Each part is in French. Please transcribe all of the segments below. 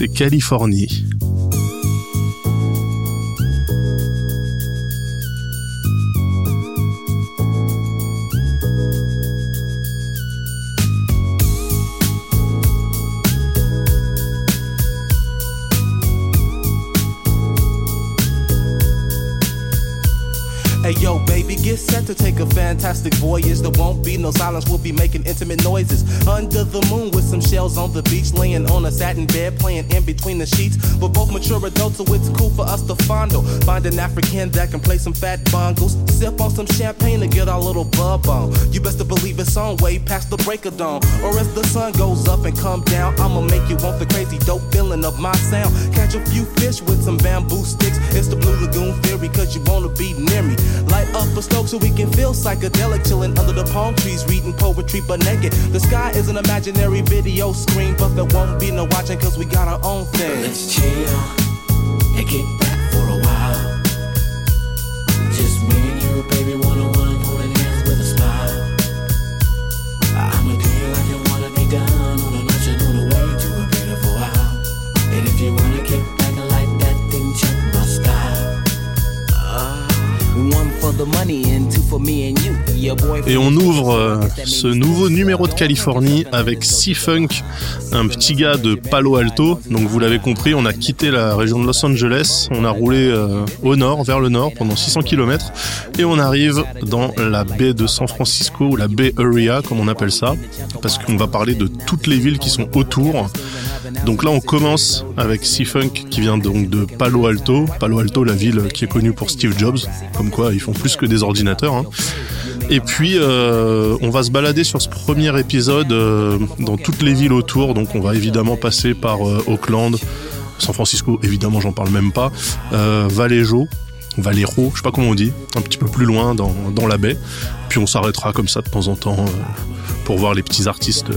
c'est Californie. Hey yo, baby, get set to take a fantastic voyage. No silence, we'll be making intimate noises. Under the moon with some shells on the beach, laying on a satin bed, playing in between the sheets. We're both mature adults, so it's cool for us to fondle. Find an African that can play some fat bongos. Sip on some champagne to get our little bub on. You best to believe it's on way past the break of dawn. Or as the sun goes up and come down, I'ma make you want the crazy dope feeling of my sound. Catch a few fish with some bamboo sticks. It's the Blue Lagoon theory, cause you wanna be near me. Light up a stove so we can feel psychedelic, chilling under the palm trees, reading poetry but naked. The sky is an imaginary video screen, but there won't be no watching cause we got our own thing. Let's chill and get back for a while. Just me and you, baby, one on one, holding Et on ouvre euh, ce nouveau numéro de Californie avec C-Funk, un petit gars de Palo Alto. Donc vous l'avez compris, on a quitté la région de Los Angeles, on a roulé euh, au nord, vers le nord, pendant 600 km, et on arrive dans la baie de San Francisco, ou la Bay Area comme on appelle ça, parce qu'on va parler de toutes les villes qui sont autour. Donc là on commence avec C-Funk qui vient donc de Palo Alto. Palo Alto, la ville qui est connue pour Steve Jobs, comme quoi ils font plus que des ordinateurs. hein. Et puis, euh, on va se balader sur ce premier épisode euh, dans toutes les villes autour. Donc, on va évidemment passer par euh, Auckland, San Francisco, évidemment, j'en parle même pas, Vallejo, Vallejo, je sais pas comment on dit, un petit peu plus loin dans, la baie. Puis, on s'arrêtera comme ça de temps en temps pour voir les petits artistes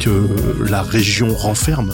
que la région renferme.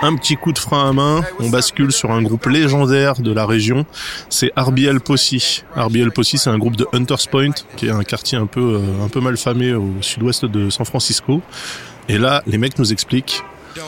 Un petit coup de frein à main, on bascule sur un groupe légendaire de la région, c'est RBL Posse. RBL Posse, c'est un groupe de Hunters Point, qui est un quartier un peu, euh, un peu mal famé au sud-ouest de San Francisco. Et là, les mecs nous expliquent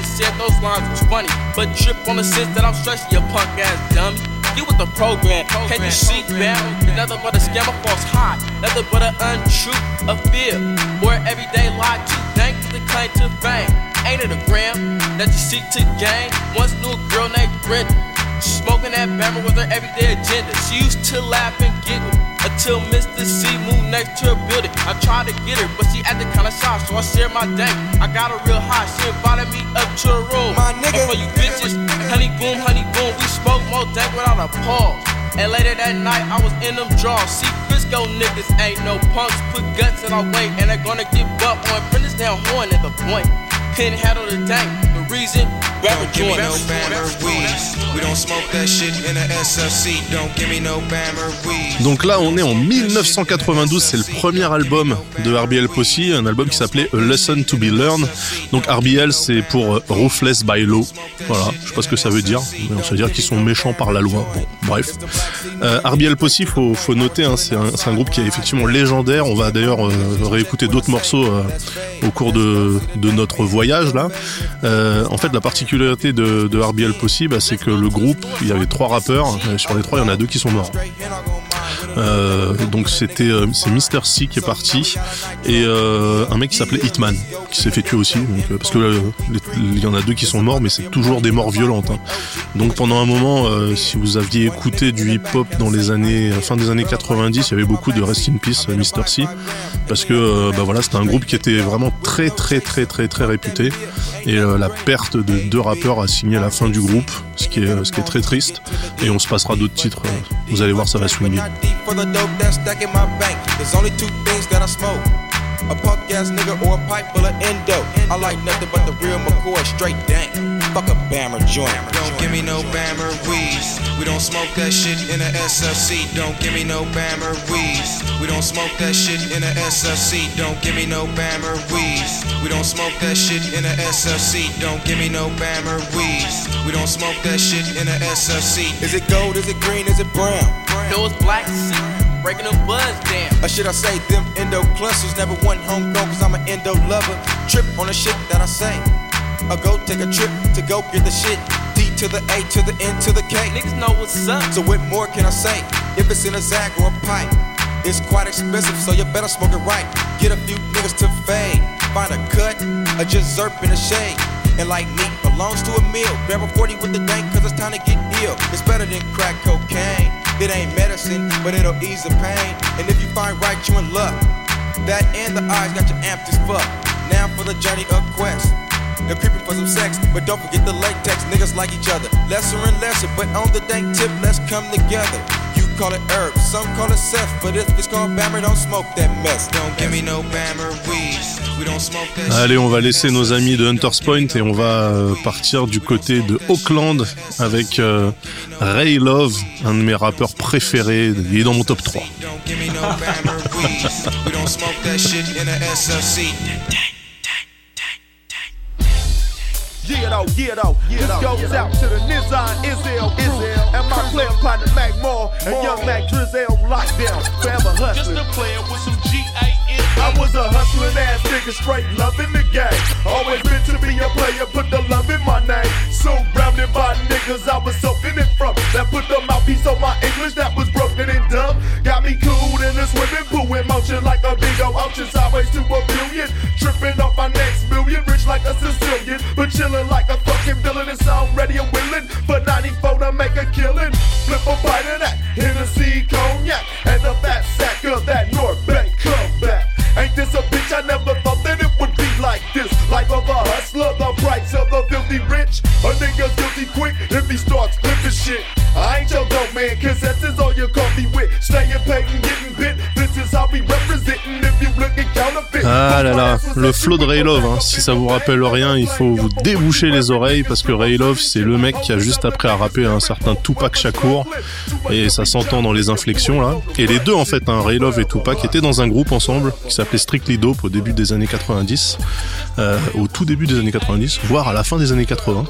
and said those lines was funny. But trip on the sense that I'm stressing your punk ass dummy. Get with the program, can't you see? It's nothing but a scam, a false high. Nothing but an untruth, a fear. Or everyday lie too. Thank to the claim to fame. Ain't it a gram that you seek to gain? Once knew a girl named Brenda. Smoking that bammer with her everyday agenda. She used to laugh and giggle until Mr. C moved next to her building. I tried to get her, but she acted kinda shy, so I shared my dank. I got her real high, she invited me up to her room. My nigga. And for you bitches, honey boom, honey boom, we smoke more dank without a pause. And later that night, I was in them drawers. See, Frisco niggas ain't no punks. Put guts in our way, and they're gonna give up on Prentice down horn at the point. Couldn't handle the dank. The reason, rapper Don't give me no joints. Bammer weed. We don't smoke that shit in a SLC, don't give me no Bammer weed. Donc là, on est en 1992, c'est le premier album de RBL Posse, un album qui s'appelait A Lesson to Be Learned. Donc RBL, c'est pour euh, Ruthless by Law. Voilà, je sais pas ce que ça veut dire, mais on sait dire qu'ils sont méchants par la loi. Bon, bref. Euh, RBL Posse, faut, faut noter, hein, c'est un, groupe qui est effectivement légendaire. On va d'ailleurs euh, réécouter d'autres morceaux euh, au cours de, de notre voyage là. Euh, en fait, la particularité de, de RBL Posse, bah, c'est que le groupe, il y avait trois rappeurs. Euh, sur les trois, il y en a deux qui sont morts. Euh, donc c'était euh, c'est Mister C qui est parti et euh, un mec qui s'appelait Hitman qui s'est fait tuer aussi donc, euh, parce que il y en a deux qui sont morts mais c'est toujours des morts violentes. hein. Donc pendant un moment, si vous aviez écouté du hip-hop dans les années fin des années 90, il y avait beaucoup de Rest in Peace Mister C parce que bah voilà c'était un groupe qui était vraiment très très très très très réputé et la perte de deux rappeurs a signé la fin du groupe ce qui est ce qui est très triste et on se passera d'autres titres vous allez voir ça va smoke. A punk ass nigga or a pipe full of endo. I like nothing but the real McCoy straight dank. Fuck a Bammer joint. Don't give me no Bammer weeds. We don't smoke that shit in a SFC. Don't give me no Bammer weeds. We don't smoke that shit in a SFC. Don't give me no Bammer weeds. We don't smoke that shit in a SFC. Don't give me no Bammer weeds. We don't smoke that shit in a SFC. Is it gold? Is it green? Is it brown? No, it's black seats, breaking the buzz down. Or should I say them endo clusters never won homegrown cause I'm an endo lover. Trip on the shit that I say. Or go take a trip to go get the shit. D to the A to the N to the K. Niggas know what's up. So what more can I say? If it's in a Zag or a pipe, it's quite expensive, so you better smoke it right. Get a few niggas to fade. Find a cut, or just zerp in the shade. And like meat belongs to a meal. Grab a 40 with the dank, cause it's time to get ill. It's better than crack cocaine. It ain't medicine, but it'll ease the pain. And if you find right, you in luck. That and the eyes got you amped as fuck. Now for the journey of quest. They're creeping for some sex, but don't forget the latex. Niggas like each other, lesser and lesser, but on the dank tip, let's come together. You call it herb, some call it Seth, but if it's called Bammer, don't smoke that mess. Don't give me no Bammer weeds. We don't smoke that Allez, on va laisser nos amis de Hunters Point et on va euh, partir du côté de Auckland avec euh, Ray Love, un de mes rappeurs préférés. Il est dans mon top 3. A. Yeah, though, yeah, though. this goes out to the Nizan Izzel crew and my player partner Mac Moore and young Mac Drizzle lockdown. Forever hustling. Just a player with some G-A-N. I was a hustling ass nigga, straight loving the game. Always meant to be a player, put the love in my name. So grounded by niggas, I was soaking it from. That put the mouthpiece on my English that was broken and dumb. Got me cool in a swimming pool in motion like a big old ocean, sideways to a billion. Tripping off my next million, rich like a Sicilian, but chilling like a fucking villain. It's already a willing for 94 to make a killing. Flip a bite of that Hennessy cognac and a fat sack of that North Bay comeback. Ain't this a bitch? I never filthy rich. A nigga's guilty quick if he starts flipping shit. I ain't your dope man, cause that's is all your coffee with. Staying paid and getting Ah là là, le flow de Ray Love, hein. si ça vous rappelle rien, il faut vous déboucher les oreilles parce que Ray Love, c'est le mec qui a juste après à rapper un certain Tupac Shakur et ça s'entend dans les inflexions là. Et les deux en fait, hein, Ray Love et Tupac étaient dans un groupe ensemble qui s'appelait Strictly Dope au début des années 90, euh, au tout début des années 90, voire à la fin des années 80.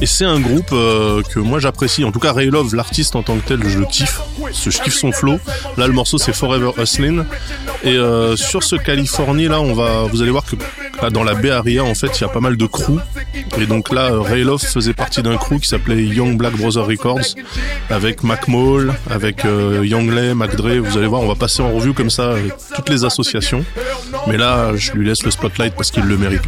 Et c'est un groupe euh, que moi j'apprécie. En tout cas, Ray Love, l'artiste en tant que tel, je le kiffe. Je kiffe son flow. Là, le morceau c'est Forever Hustlin'. Et euh, sur ce Californie là, on va, vous allez voir que là, dans la Area, en fait, il y a pas mal de crews. Et donc là, euh, Ray Love faisait partie d'un crew qui s'appelait Young Black Brother Records, avec Mac Maul, avec euh, Young Lay, Mac Dre. Vous allez voir, on va passer en revue comme ça toutes les associations. Mais là, je lui laisse le spotlight parce qu'il le mérite.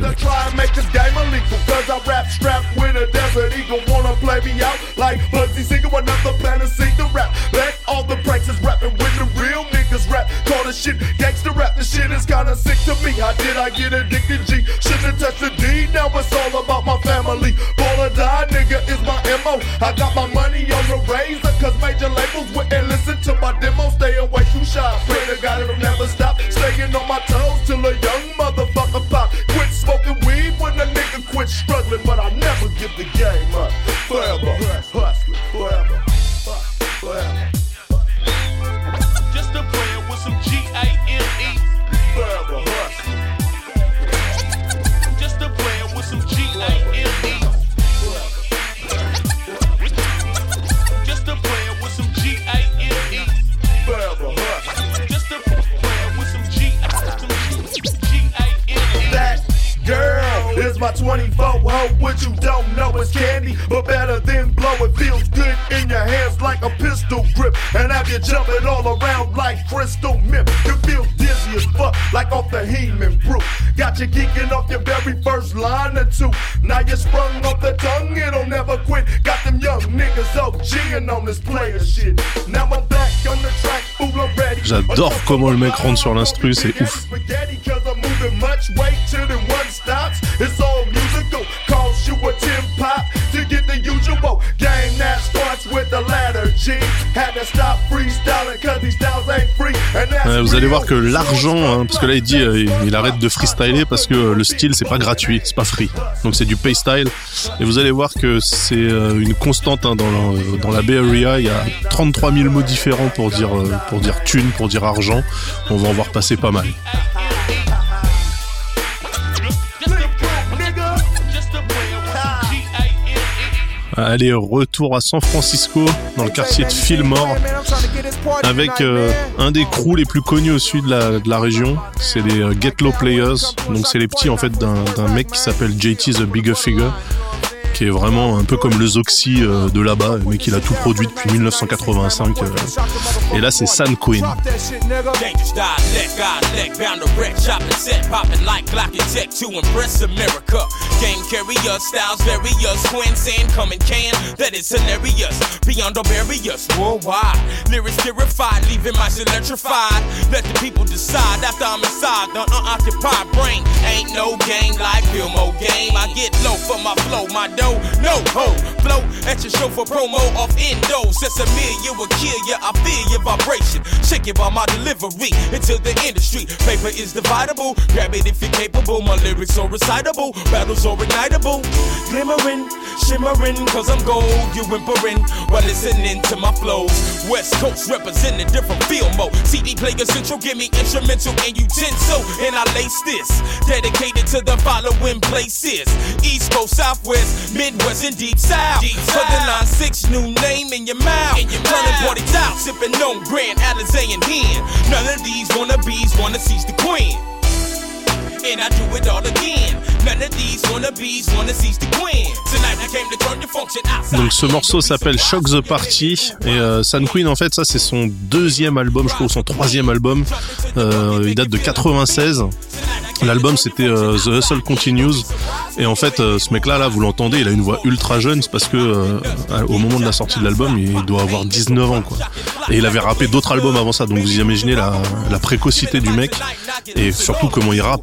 the desert eagle wanna play me out like Buzzy Singer, another planet, sing the rap. Back all the practice rapping with the real niggas rap. Call the shit gangster the shit is kinda sick to me. How did I get addicted? G shouldn't touch the D, now it's all about my family. Ball or die, nigga, is my MO. I got my money on the razor, cause major labels wouldn't listen to my demo. Stay away too shy. Pray to God it'll never stop. Staying on my toes till a young motherfucker pop. Quit smoking weed when a nigga quit struggling, but I never give the game up. Forever hustling, forever, my 24 hoe, what you don't know is candy, but better than blow. It feels good in your hands like a pistol grip, and have you jumping all around like crystal mip. You feel dizzy as fuck, like off the Heman brew. Got you geeking off your very first line or two. Now you sprung off the tongue, it'll never quit. Got them young niggas OGing on this player shit. Now I'm back on the track, fool, I'm ready. J'adore comment le mec rentre sur l'instru, c'est ouf. Vous allez voir que l'argent, hein, parce que là il dit euh, il, arrête de freestyler parce que euh, le style c'est pas gratuit, c'est pas free. Donc c'est du pay style. Et vous allez voir que c'est euh, une constante hein, dans, la, dans la Bay Area. Il y a 33 000 mots différents pour dire euh, pour dire thune, pour dire argent. On va en voir passer pas mal. Allez, retour à San Francisco, dans le quartier de Fillmore, avec euh, un des crews les plus connus au sud de la, de la région. C'est les euh, Get Low Players. Donc c'est les petits en fait d'un d'un mec qui s'appelle JT The Bigger Figure, qui est vraiment un peu comme le Zoxy euh, de là-bas, mais qu'il a tout produit depuis 1985. euh. Et là c'est San Quinn game like game. I get low for my flow, my dough, no ho. Flow at your show for promo off endo. Since a million will kill ya, I feel your vibration. Shake it by my delivery into the industry. Paper is dividable, grab it if you're capable. My lyrics are recitable, battles are ignitable. Glimmering, shimmering, cause I'm gold. You whimpering while listening to my flows. West Coast representing different field mode. CD player central, give me instrumental and utensil. And I lace this, dedicated to the following places East Coast, Southwest, Midwest, and Deep South. For the 9-6, new name in your mouth. In your Turning parties out, sipping on Grand Alizé and Hen. None of these wannabes wanna seize the queen. Donc ce morceau s'appelle Shock the Party. Et euh, San Queen en fait ça c'est son deuxième album je crois ou son troisième album. Euh, il date de 96 l'album c'était euh, The Hustle Continues. Et en fait euh, ce mec là là vous l'entendez il a une voix ultra jeune. C'est parce que au moment de la sortie de l'album il doit avoir 19 ans quoi. Et il avait rappé d'autres albums avant ça. Donc vous imaginez la, la précocité du mec. Et surtout comment il rappe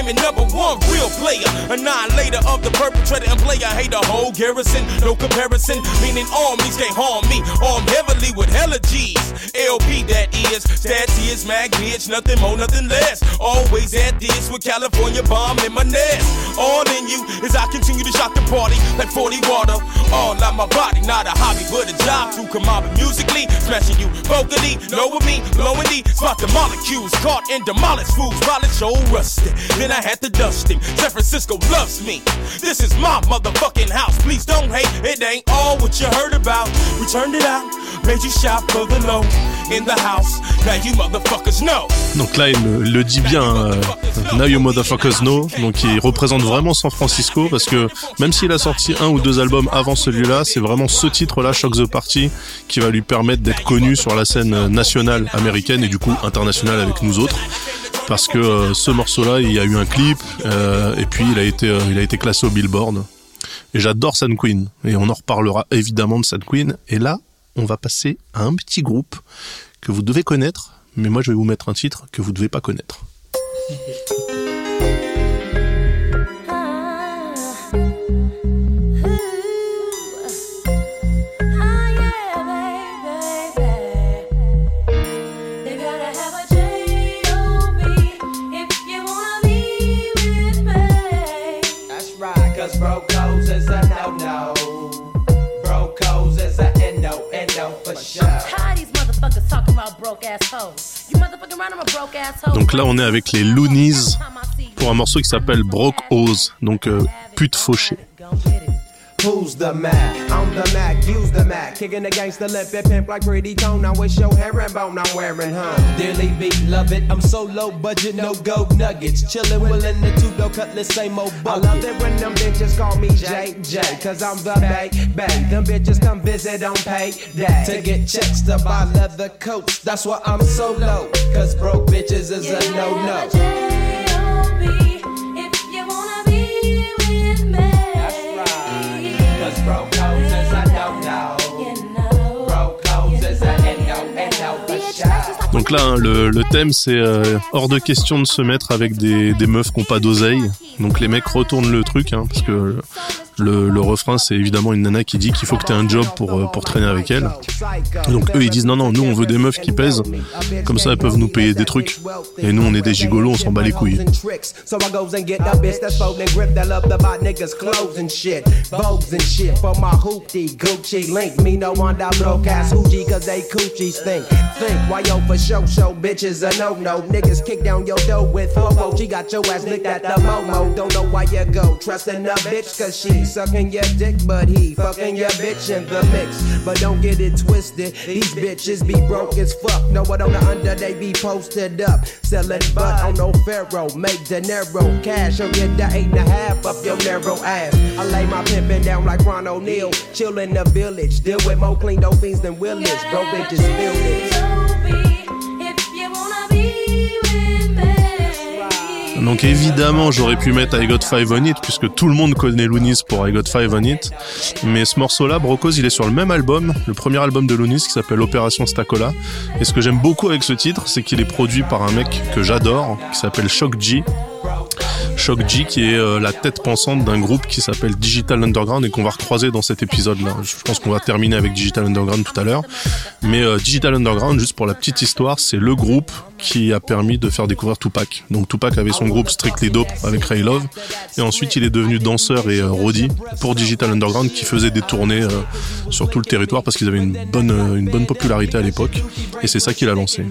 Claiming number one real player, annihilator of the perpetrator and player. Hate the whole garrison, no comparison. Meaning armies can't harm me. Armed heavily with hella G's. LP that is, stats is mag bitch, nothing more, nothing less. Always at this with California bomb in my nest. All in you as I continue to shock the party like 40 water. All out my body, not a hobby, but a job come out musically. Smashing you vocally, lower me, blowing the spot the molecules caught in demolished fools, it's so rusted. Then I had to dust him. San Francisco loves me. This is my motherfucking house. Please don't hate, it ain't all what you heard about. We turned it out, made you shop for the low in the house. Now you motherfuckers know. Donc là, il le, le dit bien, euh, Now You Motherfuckers Know. Donc il représente vraiment San Francisco parce que même s'il a sorti un ou deux albums avant celui-là, c'est vraiment ce titre-là, Shock the Party, qui va lui permettre d'être connu sur la scène nationale américaine et du coup internationale avec nous autres. Parce que euh, ce morceau-là, il y a eu un clip euh, et puis il a été, euh, il a été classé au Billboard. Et j'adore Sun Queen et on en reparlera évidemment de Sun Queen. Et là, on va passer à un petit groupe que vous devez connaître, mais moi je vais vous mettre un titre que vous devez pas connaître. Donc là, on est avec les Loonies pour un morceau qui s'appelle Broke Hose, donc euh, pute fauchée. Who's the Mac? I'm the Mac, use the Mac. Kicking the gangster lip and pimp like pretty tone. I wish your herringbone I'm wearing, huh? Dearly beat, love it. I'm so low budget, no gold nuggets. Chillin', willin' the two-door cutlass, same old bucket. I love it when them bitches call me JJ, cause I'm the bay, bay. Them bitches come visit on pay day. To get checks to buy leather coats. That's why I'm so low, cause broke bitches is a no-no. Donc là, hein, le, thème, c'est euh, hors de question de se mettre avec des, des meufs qui n'ont pas d'oseille. Donc les mecs retournent le truc, hein, parce que le, refrain, c'est évidemment une nana qui dit qu'il faut que tu aies un job pour, euh, pour traîner avec elle. Donc eux, ils disent non, non, nous, on veut des meufs qui pèsent. Comme ça, elles peuvent nous payer des trucs. Et nous, on est des gigolos, on s'en bat les couilles. Sucking your dick but he fucking your bitch in the mix. But don't get it twisted. These bitches be broke as fuck. Know what on the under they be posted up. Selling butt on no pharaoh. Make De Niro cash. Or get the eight and a half up your narrow ass. I lay my pimpin' down like Ron O'Neal. Chill in the village. Deal with more clean dope fiends than Willis. Bro bitches feel this. Donc évidemment, j'aurais pu mettre I Got Five on It, puisque tout le monde connaît Loonies pour I Got Five on It. Mais ce morceau-là, Brocos, il est sur le même album, le premier album de Loonies qui s'appelle Opération Stacola. Et ce que j'aime beaucoup avec ce titre, c'est qu'il est produit par un mec que j'adore, qui s'appelle Shock G. Shock G qui est euh, la tête pensante d'un groupe qui s'appelle Digital Underground et qu'on va recroiser dans cet épisode-là. Je pense qu'on va terminer avec Digital Underground tout à l'heure. Mais euh, Digital Underground, juste pour la petite histoire, c'est le groupe qui a permis de faire découvrir Tupac. Donc Tupac avait son groupe Strictly Dope avec Ray Love et ensuite il est devenu danseur et euh, roadie pour Digital Underground qui faisait des tournées euh, sur tout le territoire parce qu'ils avaient une bonne, une bonne popularité à l'époque et c'est ça qu'il a lancé.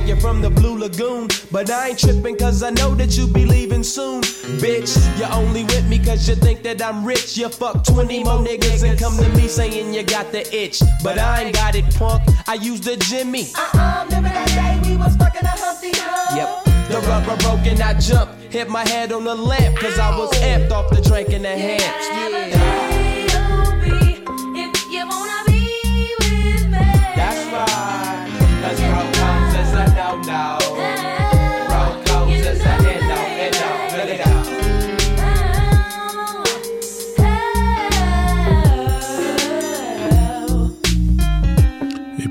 You're like you're from the Blue Lagoon. But I ain't tripping cause I know that you be leaving soon. Bitch, you're only with me cause you think that I'm rich. You fuck 20 more niggas and come to me saying you got the itch. But I ain't got it, punk. I use the Jimmy. Uh-uh, remember that day we was fucking a Humpty Hump? Yep. The rubber broke and I jumped. Hit my head on the lamp cause I was amped off the drink and the hamps. That's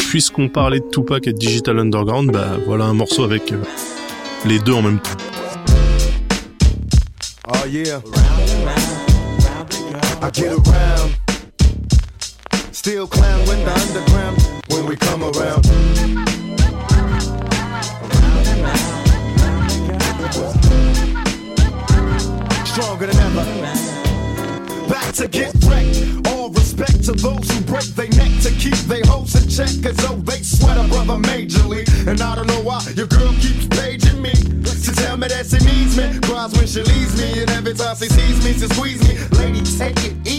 puisqu'on parlait de Tupac et de Digital Underground, bah voilà un morceau avec euh, les deux en même temps. Oh yeah. I get around. Still clown when the underground when we come around. Stronger than ever. Back to get wrecked. All respect to those who break their neck to keep their hopes in check. Cause oh, they sweat a brother majorly. And I don't know why your girl keeps paging me. To tell me that she needs me. Cries when she leaves me. And every time she sees me, she squeeze me. Lady, take it easy.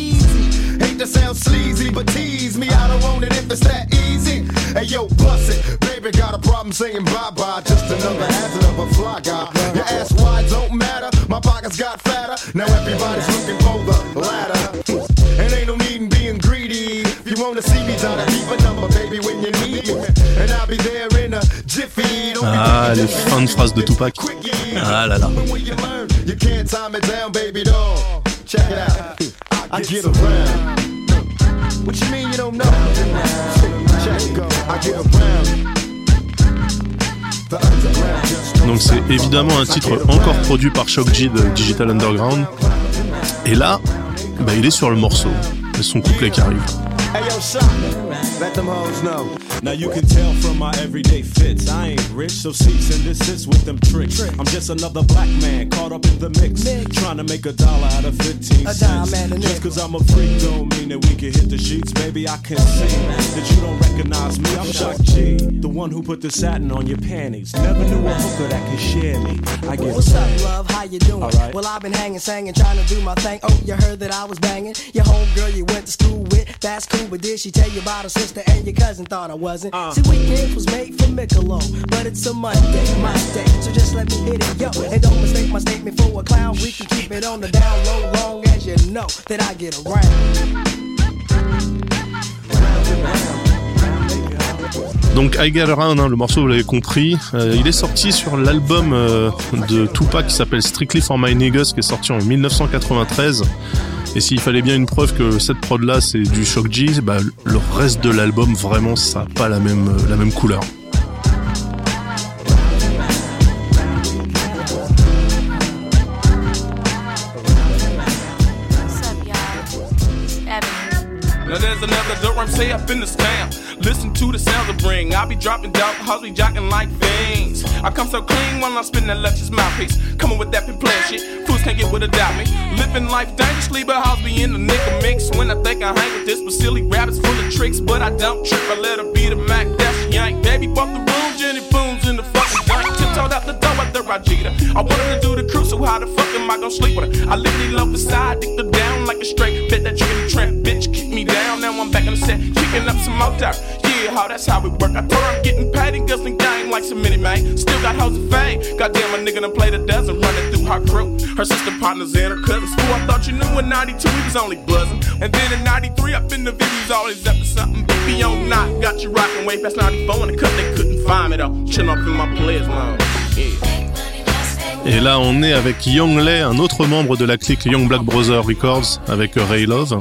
To sound sleazy, but tease me. I don't want it if it's that easy. Hey yo, bust it. Baby, got a problem saying bye bye. Just another hazard of a fly guy. Your ass wide don't matter. My pockets got fatter. Now everybody's looking for the ladder. And ain't no need in being greedy. If you wanna see me, try to keep a number, baby, when you need me. And I'll be there in a jiffy. Don't Ah, les fins de phrase de Tupac. Ah là là. When you learn, you can't time it down, baby doll. Check it out. I get around. What you mean you don't know? Check it go. I get around. The underground just Donc c'est évidemment un titre encore produit par Shock G de Digital Underground. Et là, bah, il est sur le morceau. Et son couplet qui arrive. Let them hoes know. Now you can tell from my everyday fits. I ain't rich, so cease and desist with them tricks. I'm just another black man caught up in the mix. Trying to make a dollar out of 15 A cents. dime just cause I'm a freak don't mean that we can hit the sheets. Baby, I can see that you don't recognize me. I'm Shock G, the one who put the satin on your panties. Never knew a hooker that could share me. I get What's up, love? How you doing? Alright. Well, I've been hanging, singing, trying to do my thing. Oh, you heard that I was banging? Your homegirl you went to school with, that's cool, but did she tell you about her sister and your cousin thought I wasn't? Uh. See, weekends was made for Michelob, but it's a Monday, my day, so just let me hit it, yo. And don't mistake my statement for a clown. We can keep it on the down low, long as you know that I get around. Donc I Get Around, hein, le morceau vous l'avez compris, euh, il est sorti sur l'album euh, de Tupac qui s'appelle Strictly for My Niggas qui est sorti en 1993. Et s'il fallait bien une preuve que cette prod là c'est du Shock G, bah, le reste de l'album vraiment ça a pas la même, euh, la même couleur. Now there's another Durham say up in this town. Listen to the sounds of bring. I be dropping dope, hoes be jocking like fiends. I come so clean when I'm spin that luscious mouthpiece. Coming with that pimp plan shit. Fools can't get with without me. Living life dangerously, but hoes be in the nigga mix. When I think I hang with this, but silly rabbits full of tricks. But I don't trip, I let her be the Mac, that's yank. Baby, bump the room, Jenny Booms in the fucking dirt. Tiptoed out the door at the Rajita. I want her to do the crew, so how the fuck am I gonna sleep with her? I literally love the side, dick her down like a straight. Bet that chicken tramp, bitch, kick me down. Now I'm back on the set, kicking up some more dirt. Yeah, how that's how it work. I told her I'm getting paid and guzzling game like some mini man. Still got hoes of fame. Goddamn, a nigga done played a dozen, running through her crew. Her sister partners and her cousins. Fool, I thought you knew in 92 we was only buzzing. And then in 93 up in the videos, always up to something. Baby on knock, got you rocking way past 94 and the cut they couldn't find me though. Chillin' up in my players lounge. Yeah. Et là, on est avec Young Lay, un autre membre de la clique Young Black Brother Records, avec Ray Love.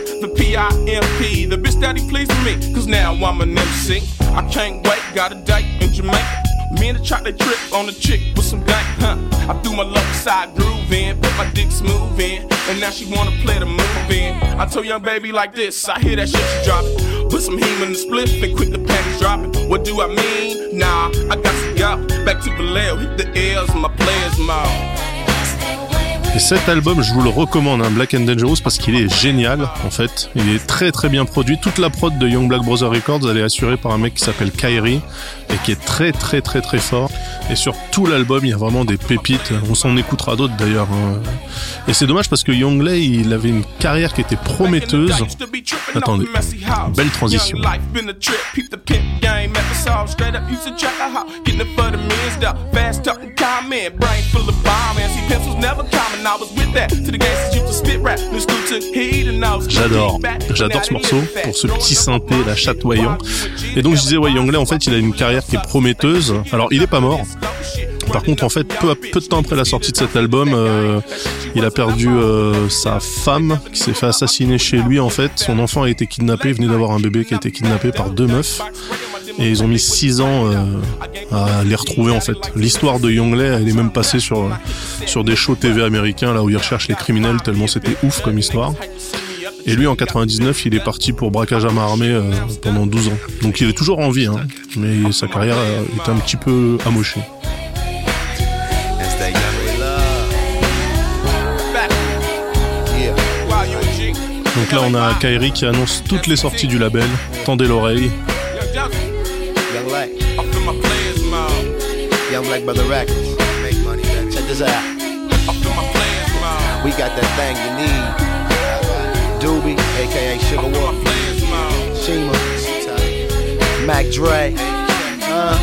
the P-I-M-P. The bitch that he pleasing me, cause now I'm an MC. I can't wait, got a date in Jamaica. Me and the chocolate trip on the chick with some dank, huh? I threw my left side groove in, put my dick smooth in, and now she wanna play the move in. I told young baby like this, I hear that shit she dropping. Put some heme in the split and quit the panties dropping. What do I mean? Nah, I got some go back to Vallejo, hit the L's, my players mode. Et cet album, je vous le recommande, hein, Black and Dangerous, parce qu'il est génial, en fait. Il est très très bien produit. Toute la prod de Young Black Brother Records, elle est assurée par un mec qui s'appelle Kyrie, et qui est très très très très fort. Et sur tout l'album, il y a vraiment des pépites. On s'en écoutera d'autres d'ailleurs. hein. Et c'est dommage parce que Young Lay, il avait une carrière qui était prometteuse. Attendez, belle transition. J'adore, j'adore ce morceau pour ce petit synthé là chatoyant. Et donc je disais ouais en fait il a une carrière qui est prometteuse. Alors il est pas mort. Par contre en fait peu, peu de temps après la sortie de cet album, euh, il a perdu euh, sa femme qui s'est fait assassiner chez lui en fait. Son enfant a été kidnappé, il venait d'avoir un bébé qui a été kidnappé par deux meufs. Et ils ont mis six ans euh, à les retrouver en fait. L'histoire de Young Lay, elle est même passée sur, sur des shows TV américains là où ils recherchent les criminels tellement c'était ouf comme histoire. Et lui, en 99, il est parti pour braquage à main armée pendant 12 ans. Donc il est toujours en vie, hein, mais sa carrière est un petit peu amochée. Donc là, on a Kairi qui annonce toutes les sorties du label. Tendez l'oreille. We got that thing you need. Doobie, aka Sugar Wolf. Shima. Mac Dre. Uh.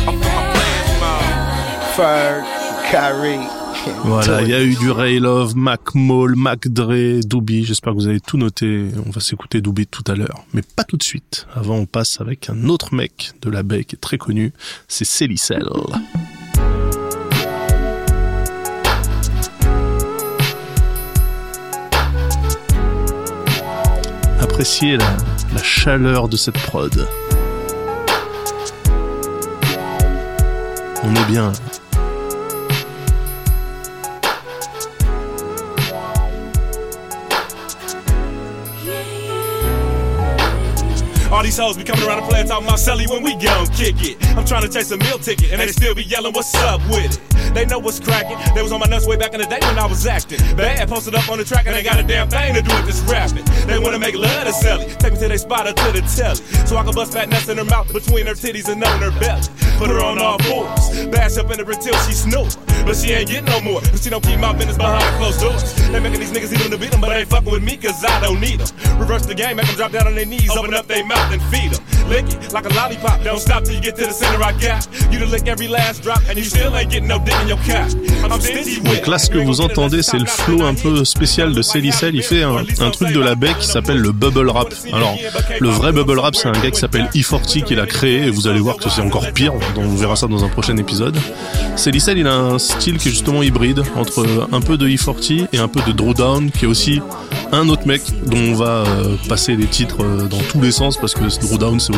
Ferg. Kyrie. Voilà, il y a eu du Ray Love, Mac Maul, Mac Dre, Doobie. J'espère que vous avez tout noté. On va s'écouter Doobie tout à l'heure. Mais pas tout de suite. Avant, on passe avec un autre mec de la baie qui est très connu. C'est Cell. Appréciez la, la chaleur de cette prod. On est bien. All these hoes be coming around the play talking about Sally when we gon' kick it. I'm trying to chase a meal ticket, and they still be yelling, What's up with it? They know what's cracking. They was on my nuts way back in the day when I was acting. Bad posted up on the track, and they got a damn thing to do with this rapping. They wanna make love to Sally, take me to their spot or to the telly. So I can bust fat nuts in her mouth between her titties and on her belly. Put her on all fours, bash up in her until she snore. But she ain't getting no more, cause she don't keep my business behind closed doors. They making these niggas eat them to beat them, but they fucking with me cause I don't need them. Reverse the game, make them drop down on their knees, open up their mouth and feed them. Lick it like a lollipop, don't stop till you get to the center I got. You to lick every last drop, and you still ain't getting no dick in your cock. I'm stingy with Donc là, ce que vous entendez, c'est le flow un peu spécial de Cell. Il fait un, un truc de la baie qui s'appelle le bubble rap. Alors, le vrai bubble rap, c'est un gars qui s'appelle E40 qui l'a créé, et vous allez voir que c'est encore pire. Donc, on verra ça dans un prochain épisode. Cell, il a un style qui est justement hybride entre un peu de E40 et un peu de Drawdown, qui est aussi un autre mec dont on va euh, passer les titres euh, dans tous les sens parce que Drawdown, c'est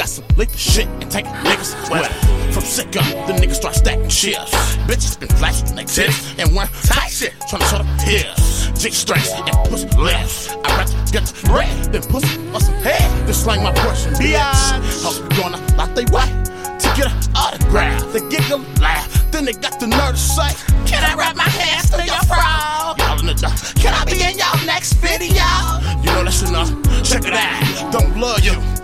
got some lethal shit and take niggas wet. From sick up, the niggas start stacking chips. Bitches been flashing they tits and one tight shit, tryna sort of heels. Jig strings and pussy lips. I'd rather get the bread than pussy or some head. Then slang my portion, bitch. Hoes be going out like they white to get an autograph. They giggle, laugh, then they got the nerve to say, Can I wrap my hands through your fro? Y'all in the dark. Can I be in y'all next video? You know that's enough. Check it out. Don't love you.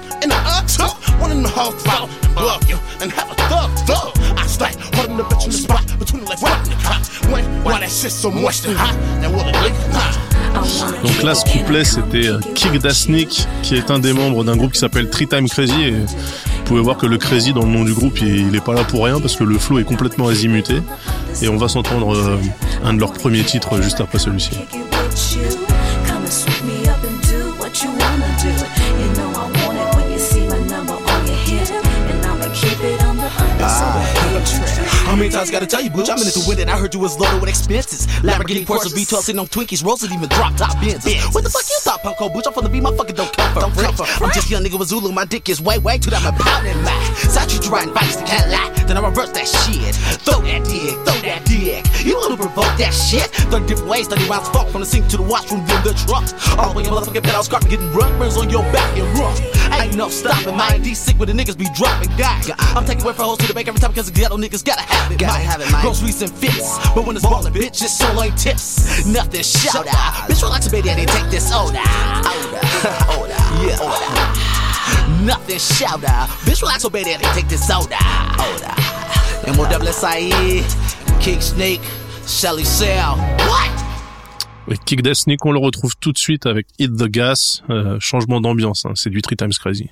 Donc là, ce couplet, c'était euh, Kick Dasnik, qui est un des membres d'un groupe qui s'appelle Three Time Crazy. Et vous pouvez voir que le Crazy dans le nom du groupe, il, il est pas là pour rien parce que le flow est complètement azimuté. Et on va s'entendre euh, un de leurs premiers titres juste après celui-ci. How times gotta tell you, bitch, I'm in it to win it. I heard you was loaded with expenses. Lamborghini, Porsche, V12, sitting on Twinkies, Rolls, even drop top Benzes. What the fuck you thought, Punko bitch? I'm from the B, my fucking don't come from. Don't come. I'm just a young nigga with Zulu. My dick is way, way too damn pounding I treat you riding bikes, can't lie. Then I reverse that shit. Throw that dick, throw that dick. You wanna provoke that shit? 30 different ways, 30 rounds fuck from the sink to the washroom, then the truck. All the way your motherfucking penthouse carpet getting rough, burns on your back and rough. Ain't no stopping. My ID sick with the niggas be dropping guys. I'm taking away for hoes to the bank every time because the ghetto niggas gotta have it. Gotta have it, Mike. Groceries and fits. But when it's ballin', bitch, it's solo ain't tips. Nothing shout out. Bitch, relax a baby, and take this soda. Oda. Oda. Yeah. Oda. Nothing shout out. Bitch, relax a baby, and take this soda. Oda. And more double SIE. King Snake. Shelly Cell. What? Kick Dasnik, on le retrouve tout de suite avec Hit the Gas. Euh, changement d'ambiance, hein, c'est du Three Times Crazy.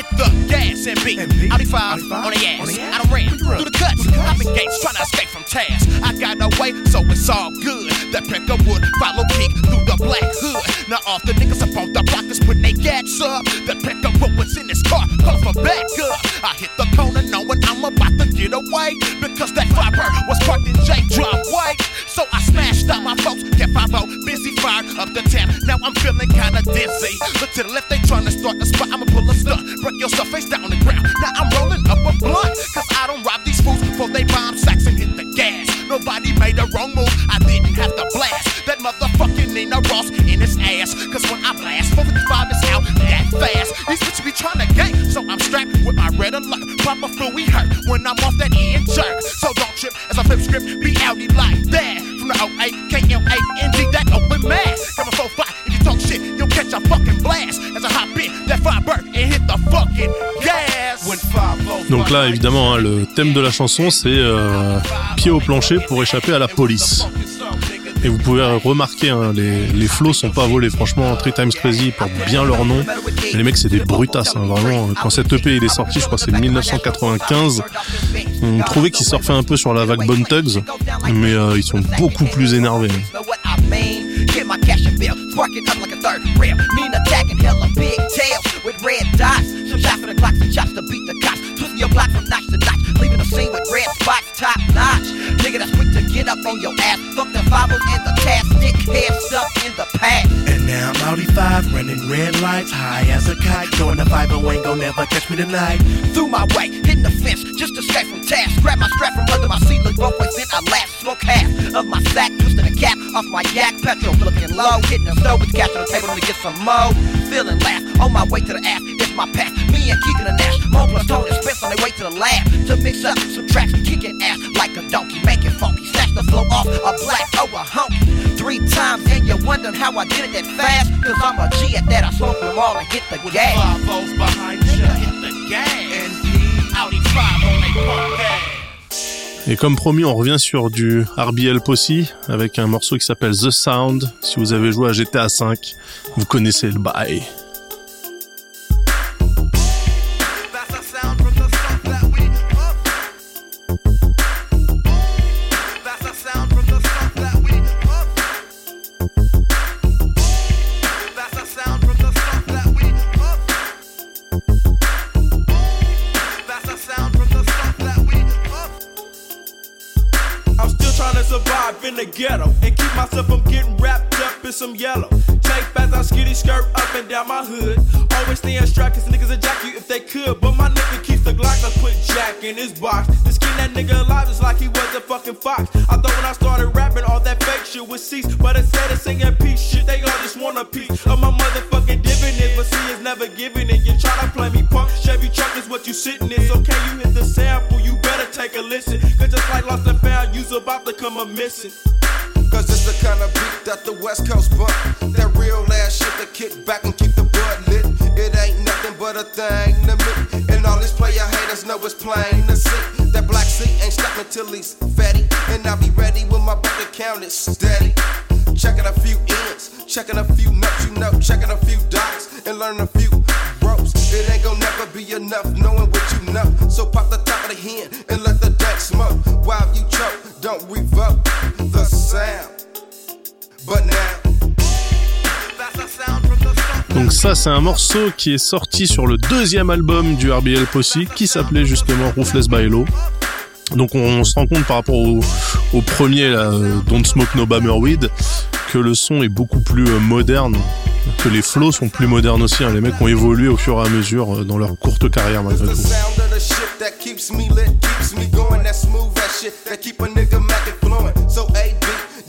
Hit the gas and beat. Audi 5 on the ass. I don't ran through the cuts. I've been gates trying to escape from task. I got away, so it's all good. That pecker would follow kick through the black hood. Now off the niggas up on the block is putting they gats up. That pecker was in his car, call for backup. I hit the corner knowing I'm about to get away. Because that fiber was parked in J White, So I smashed out my folks, kept 5 busy up the tap. Now I'm feeling kinda dizzy. Look to the left, they trying to start the spot. I'ma pull a stunt. Break yourself face down on the ground. Now I'm rolling up a blunt. Cause I don't rob these fools before they bomb sacks and hit the gas. Nobody made a wrong move. I didn't have to blast. That motherfucking Nina Ross in his ass. Cause when I blast, 45 is out that fast. Donc là, évidemment, hein, le thème de la chanson, c'est euh, pied au plancher pour échapper à la police. Et vous pouvez remarquer, hein, les, les flots sont pas volés. Franchement, Three Times Crazy porte bien leur nom. Mais les mecs, c'est des brutasses. Hein, vraiment, quand cette EP il est sorti, je crois que c'est 1995, on trouvait qu'ils surfaient un peu sur la vague Bone Tugs, mais euh, ils sont beaucoup plus énervés. Scene with red spots, top notch. Nigga that's quick to get up on your ass. Fuck the fibers and the task, stick head stuck in the past. And now I'm Audi 5, running red lights, high as a kite. Going the 5 ain't gon' never catch me tonight. Through my way, hitting the fence, just to escape from task. Grab my strap from under my seat, look both ways, then I laugh. Smoke half of my sack, twisting the cap off my yak. Petrol looking low, hitting the stove with cash on the table to get some mo. Feeling laugh, on my way to the app, it's my path. Me and Keegan and Nash, Mo plus Tony Spence on their way to the lab. To mix up some tracks, kicking ass like a donkey, make it funky. Snatch the flow off a black oh, over hunky. Three times and you're wondering how I did it that fast. Cause I'm a G at that, I smoke them all and hit the gas. Five behind you, hit the gas. And Audi 5 on they pump gas. Et comme promis, on revient sur du RBL Posse avec un morceau qui s'appelle The Sound. Si vous avez joué à GTA V, vous connaissez le bail. Till he's fatty. And I'll be ready when my bank account is steady. Checking a few ends, checking a few nuts, you know, checking a few dots, and learning a few ropes. It ain't gonna never be enough knowing what you know. So pop the top of the hand and let the deck smoke. While you choke, don't revoke the sound. But now. Donc ça, c'est un morceau qui est sorti sur le deuxième album du RBL Posse, qui s'appelait justement Roofless Bailo. Donc on, se rend compte par rapport au, premier, euh, Don't Smoke No Weed, que le son est beaucoup plus euh, moderne, que les flows sont plus modernes aussi. hein. Les mecs ont évolué au fur et à mesure euh, dans leur courte carrière malgré tout.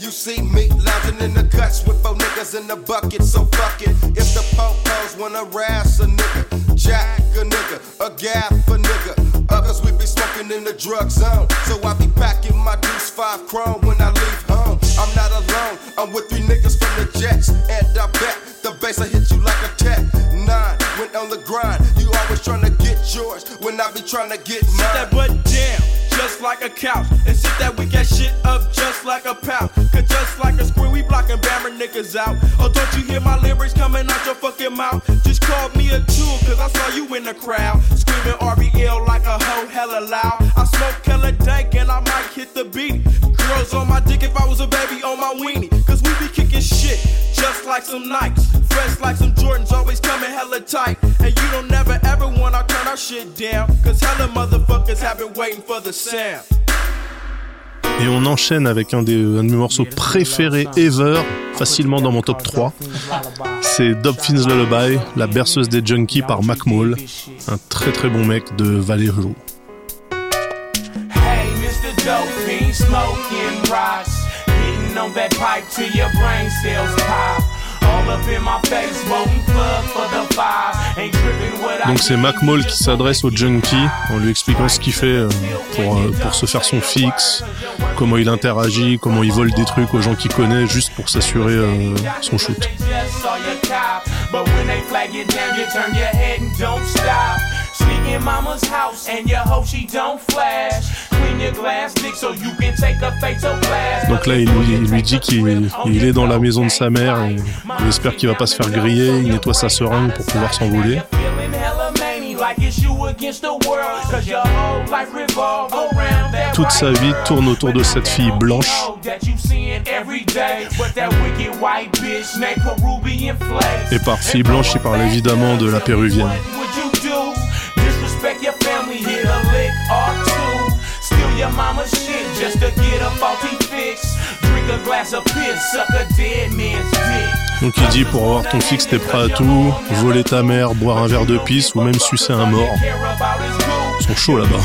you see me lounging in the cuts with four niggas in the bucket. So fuck it. If the po-pos wanna razz a nigga, jack a nigga, a gaff a nigga. Others we be smoking in the drug zone. So I be packing my deuce five chrome when I leave home. I'm not alone. I'm with three niggas from the Jets, and I bet the bass I hit you like a tech. Nine went on the grind. You always trying to get yours when I be trying to get Sit mine. that butt down, just like a couch. And sit that weak ass shit up, just like a pouch. Cause just like a screen, we blocking Bammer niggas out. Oh, don't you hear my lyrics coming out your fucking mouth? Just call me a tool, cause I saw you in the crowd. Like some Nikes. Fresh like some Jordans, always coming hella tight. And you don't never ever wanna turn our shit down. Cause hella motherfuckers have been waiting for the sound. Et on enchaîne avec un, des, un de mes morceaux préférés ever, facilement dans mon top 3. C'est Dob Finn's Lullaby, la berceuse des junkies par Mac Maul, un très très bon mec de Valero. Hey, Mr. Smoking rocks. Hitting on that pipe till your brain cells pop. Donc c'est Mac Maul qui s'adresse aux junkies en lui expliquant ce qu'il fait euh, pour, euh, pour se faire son fixe, comment il interagit, comment il vole des trucs aux gens qu'il connaît juste pour s'assurer euh, son shoot. Sneak in mama's house and your she don't flash. Donc là, il lui, il lui dit qu'il il est dans la maison de sa mère et il espère qu'il va pas se faire griller. Il nettoie sa seringue pour pouvoir s'envoler. Toute sa vie tourne autour de cette fille blanche. Et par fille blanche, il parle évidemment de la péruvienne. Your mama's shit just to get a faulty fix. Drink a glass of piss, suck a dead man's dick. Donc il dit pour avoir ton fixe, t'es prêt à tout, voler ta mère, boire un verre de pisse ou même sucer un mort. Ils sont chauds là-bas.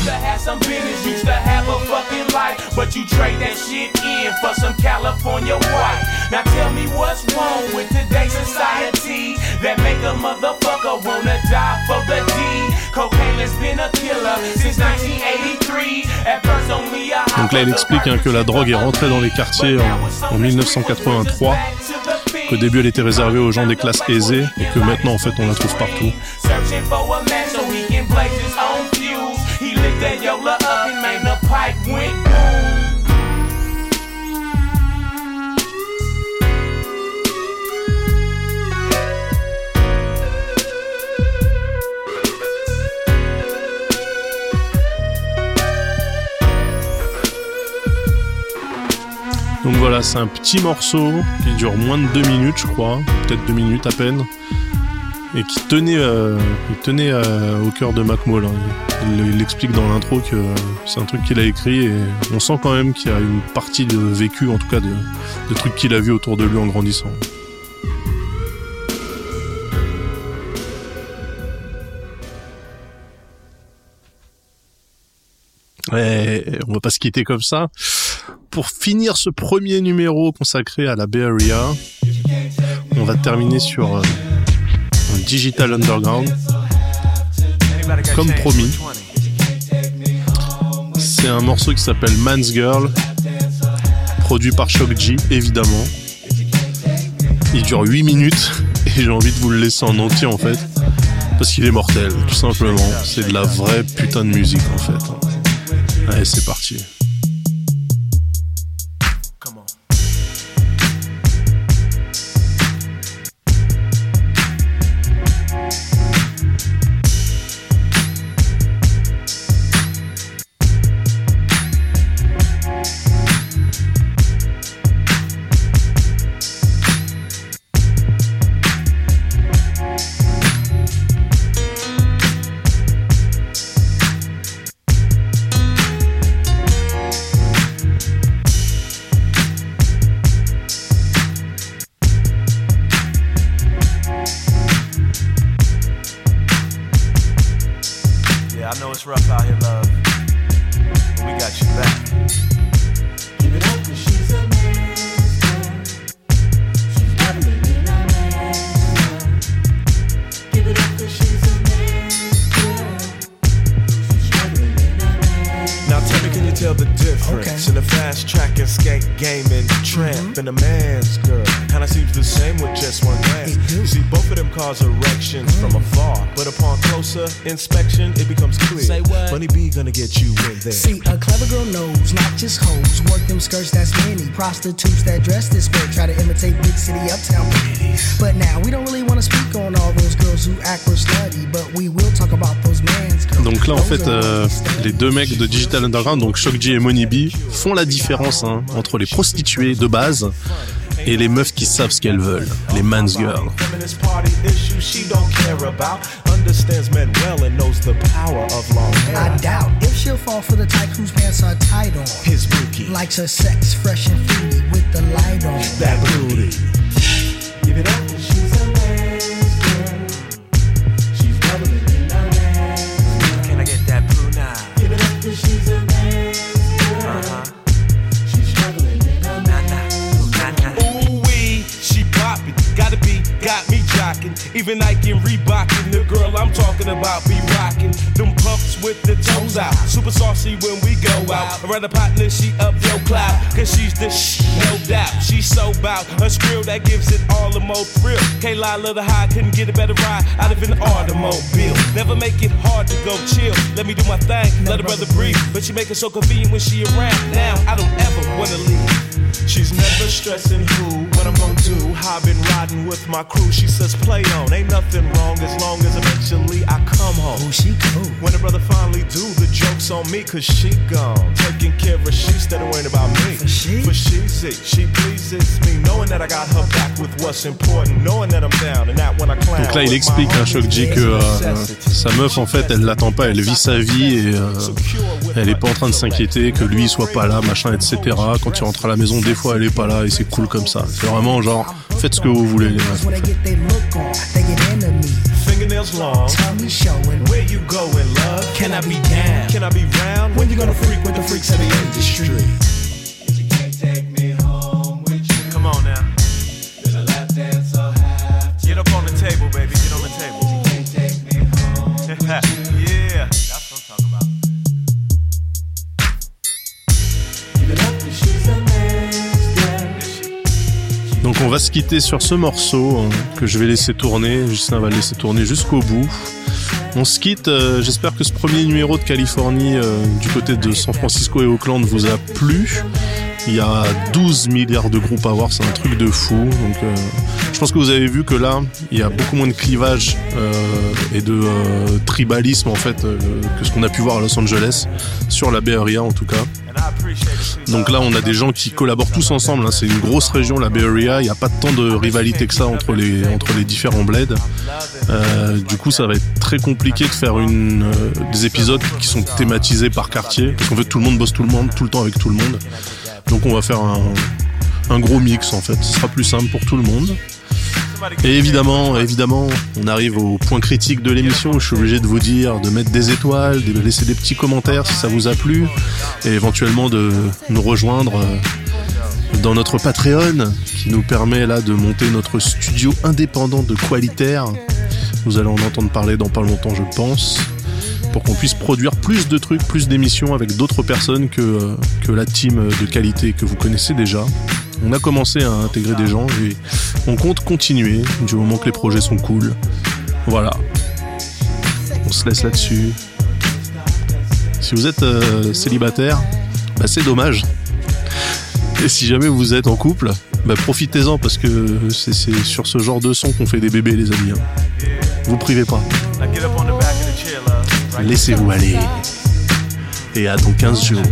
But you trade that shit in for some California white. Now tell me what's wrong with today's society that make a motherfucker wanna die for the D. Cocaine has been a killer since 1983. At first only a Donc là, il explique hein, que la drogue est rentrée dans les quartiers en, en 1983, qu'au début elle était réservée aux gens des classes aisées et que maintenant en fait on la trouve partout. Donc voilà, c'est un petit morceau qui dure moins de deux minutes, je crois, peut-être deux minutes à peine, et qui tenait, euh, tenait euh, au cœur de Mac Moll, hein. Il, explique dans l'intro que c'est un truc qu'il a écrit et on sent quand même qu'il y a une partie de vécu, en tout cas de, de trucs qu'il a vu autour de lui en grandissant. Ouais, on va pas se quitter comme ça. Pour finir ce premier numéro consacré à la Bay Area, on va terminer sur euh, un Digital Underground. Comme promis. C'est un morceau qui s'appelle Man's Girl, produit par Shock G, évidemment. Il dure 8 minutes et j'ai envie de vous le laisser en entier en fait. Parce qu'il est mortel, tout simplement. C'est de la vraie putain de musique en fait. Allez, c'est parti. Just hoes. Work them skirts, that's many. Prostitutes that dress this way try to imitate big city uptown. But now, we don't really want to speak on all those girls who act real slutty, but we will talk about those mans girls. Donc là, en fait, euh, les deux mecs de Digital Underground, donc Shock G et Money B, font la différence hein, entre les prostituées de base et les meufs qui savent ce qu'elles veulent, les man's girls. Feminist party issues she don't care about. Understands men well and knows the power of long hair. I doubt if she'll fall for the type whose pants are tight on. His bookie. Likes her sex fresh and fruity with the light on. That booty. Give it up, rocking. Even Nike and Reebokin, the girl I'm talking about be rocking. Them pumps with the toes out. Super saucy when we go out. Around the partner, she up your cloud. Cause she's the shh, no doubt. She's so bout a skrill that gives it all the more thrill. Can't love the high, couldn't get a better ride out of an automobile. Never make it hard to go chill. Let me do my thing, let a brother breathe. But she make it so convenient when she around. Now I don't ever wanna leave. She's never stressing who, what I'm gonna do. I've been riding with my crew. She says, play on, ain't nothing wrong as long as eventually I come home. Oh, she cool. When the brother finally do, the joke's on me, cause she gone. Taking care of she instead of worrying about me. For she? For she's it, she pleases me. Knowing that I got her back with what's important. Knowing that I'm down and that when I clown. Donc là, il explique, hein, Shock G, que euh, sa meuf, en fait, elle l'attend pas, elle vit sa vie et euh, elle est pas en train de s'inquiéter que lui soit pas là, machin, etc. Quand il rentre à la maison, des fois, elle est pas là et c'est cool comme ça. C'est vraiment genre, faites ce que vous voulez, me. Fingernails long. Tummy showing. Where you going, love? Can I be down? Can I be round? When you gonna freak with the freaks of the industry? On va se quitter sur ce morceau hein, que je vais laisser tourner. Justin va le laisser tourner jusqu'au bout. On se quitte. euh, J'espère que ce premier numéro de Californie euh, du côté de San Francisco et Oakland vous a plu. Il y a 12 milliards de groupes à voir, c'est un truc de fou. Euh, je pense que vous avez vu que là, il y a beaucoup moins de clivage euh, et de euh, tribalisme en fait que ce qu'on a pu voir à Los Angeles sur la Bay Area en tout cas. Donc là, on a des gens qui collaborent tous ensemble. hein. C'est une grosse région, la Bay Area. Il n'y a pas tant de rivalité que ça entre les, différents bleds. Du coup, ça va être très compliqué de faire des épisodes qui sont thématisés par quartier. Parce qu'en fait, tout le monde bosse tout le monde, tout le temps avec tout le monde. Donc on va faire un, gros mix en fait. Ce sera plus simple pour tout le monde. Et évidemment, évidemment, on arrive au point critique de l'émission je suis obligé de vous dire de mettre des étoiles, de laisser des petits commentaires si ça vous a plu, et éventuellement de nous rejoindre euh, dans notre Patreon qui nous permet là de monter notre studio indépendant de qualitaire. Vous allez en entendre parler dans pas longtemps, je pense, pour qu'on puisse produire plus de trucs, plus d'émissions avec d'autres personnes que, euh, que la team de qualité que vous connaissez déjà. On a commencé à intégrer des gens et on compte continuer du moment que les projets sont cool. Voilà. On se laisse là-dessus. Si vous êtes euh, célibataire, bah, c'est dommage. Et si jamais vous êtes en couple, bah, profitez-en parce que c'est sur ce genre de son qu'on fait des bébés, les amis. hein. Vous privez pas. Laissez-vous aller. Et à dans 15 jours.